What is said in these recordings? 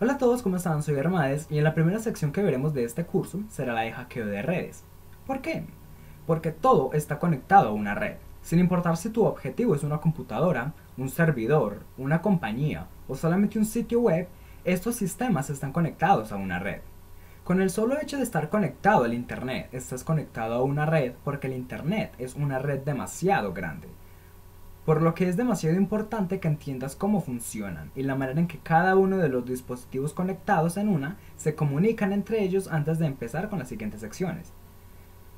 Hola a todos, ¿cómo están? Soy Hermades y en la primera sección que veremos de este curso será la de hackeo de redes. ¿Por qué? Porque todo está conectado a una red. Sin importar si tu objetivo es una computadora, un servidor, una compañía o solamente un sitio web, estos sistemas están conectados a una red. Con el solo hecho de estar conectado al Internet, estás conectado a una red porque el Internet es una red demasiado grande. Por lo que es demasiado importante que entiendas cómo funcionan y la manera en que cada uno de los dispositivos conectados en una se comunican entre ellos antes de empezar con las siguientes secciones.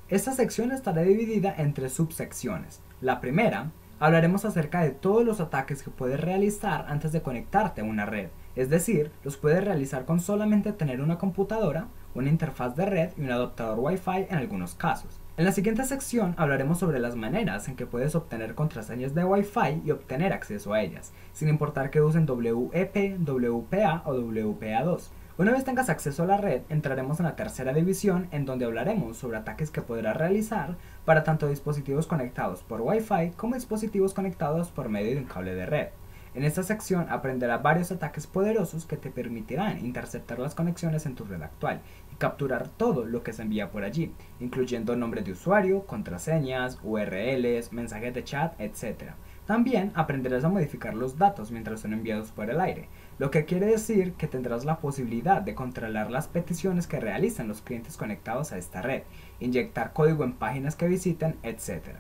Esta sección estará dividida entre subsecciones. La primera, hablaremos acerca de todos los ataques que puedes realizar antes de conectarte a una red, es decir, los puedes realizar con solamente tener una computadora, una interfaz de red y un adaptador Wi-Fi en algunos casos. En la siguiente sección hablaremos sobre las maneras en que puedes obtener contraseñas de Wi-Fi y obtener acceso a ellas, sin importar que usen WEP, WPA o WPA2. Una vez tengas acceso a la red, entraremos en la tercera división en donde hablaremos sobre ataques que podrás realizar para tanto dispositivos conectados por Wi-Fi como dispositivos conectados por medio de un cable de red. En esta sección aprenderás varios ataques poderosos que te permitirán interceptar las conexiones en tu red actual y capturar todo lo que se envía por allí, incluyendo nombres de usuario, contraseñas, URLs, mensajes de chat, etc. También aprenderás a modificar los datos mientras son enviados por el aire, lo que quiere decir que tendrás la posibilidad de controlar las peticiones que realizan los clientes conectados a esta red, inyectar código en páginas que visiten, etc.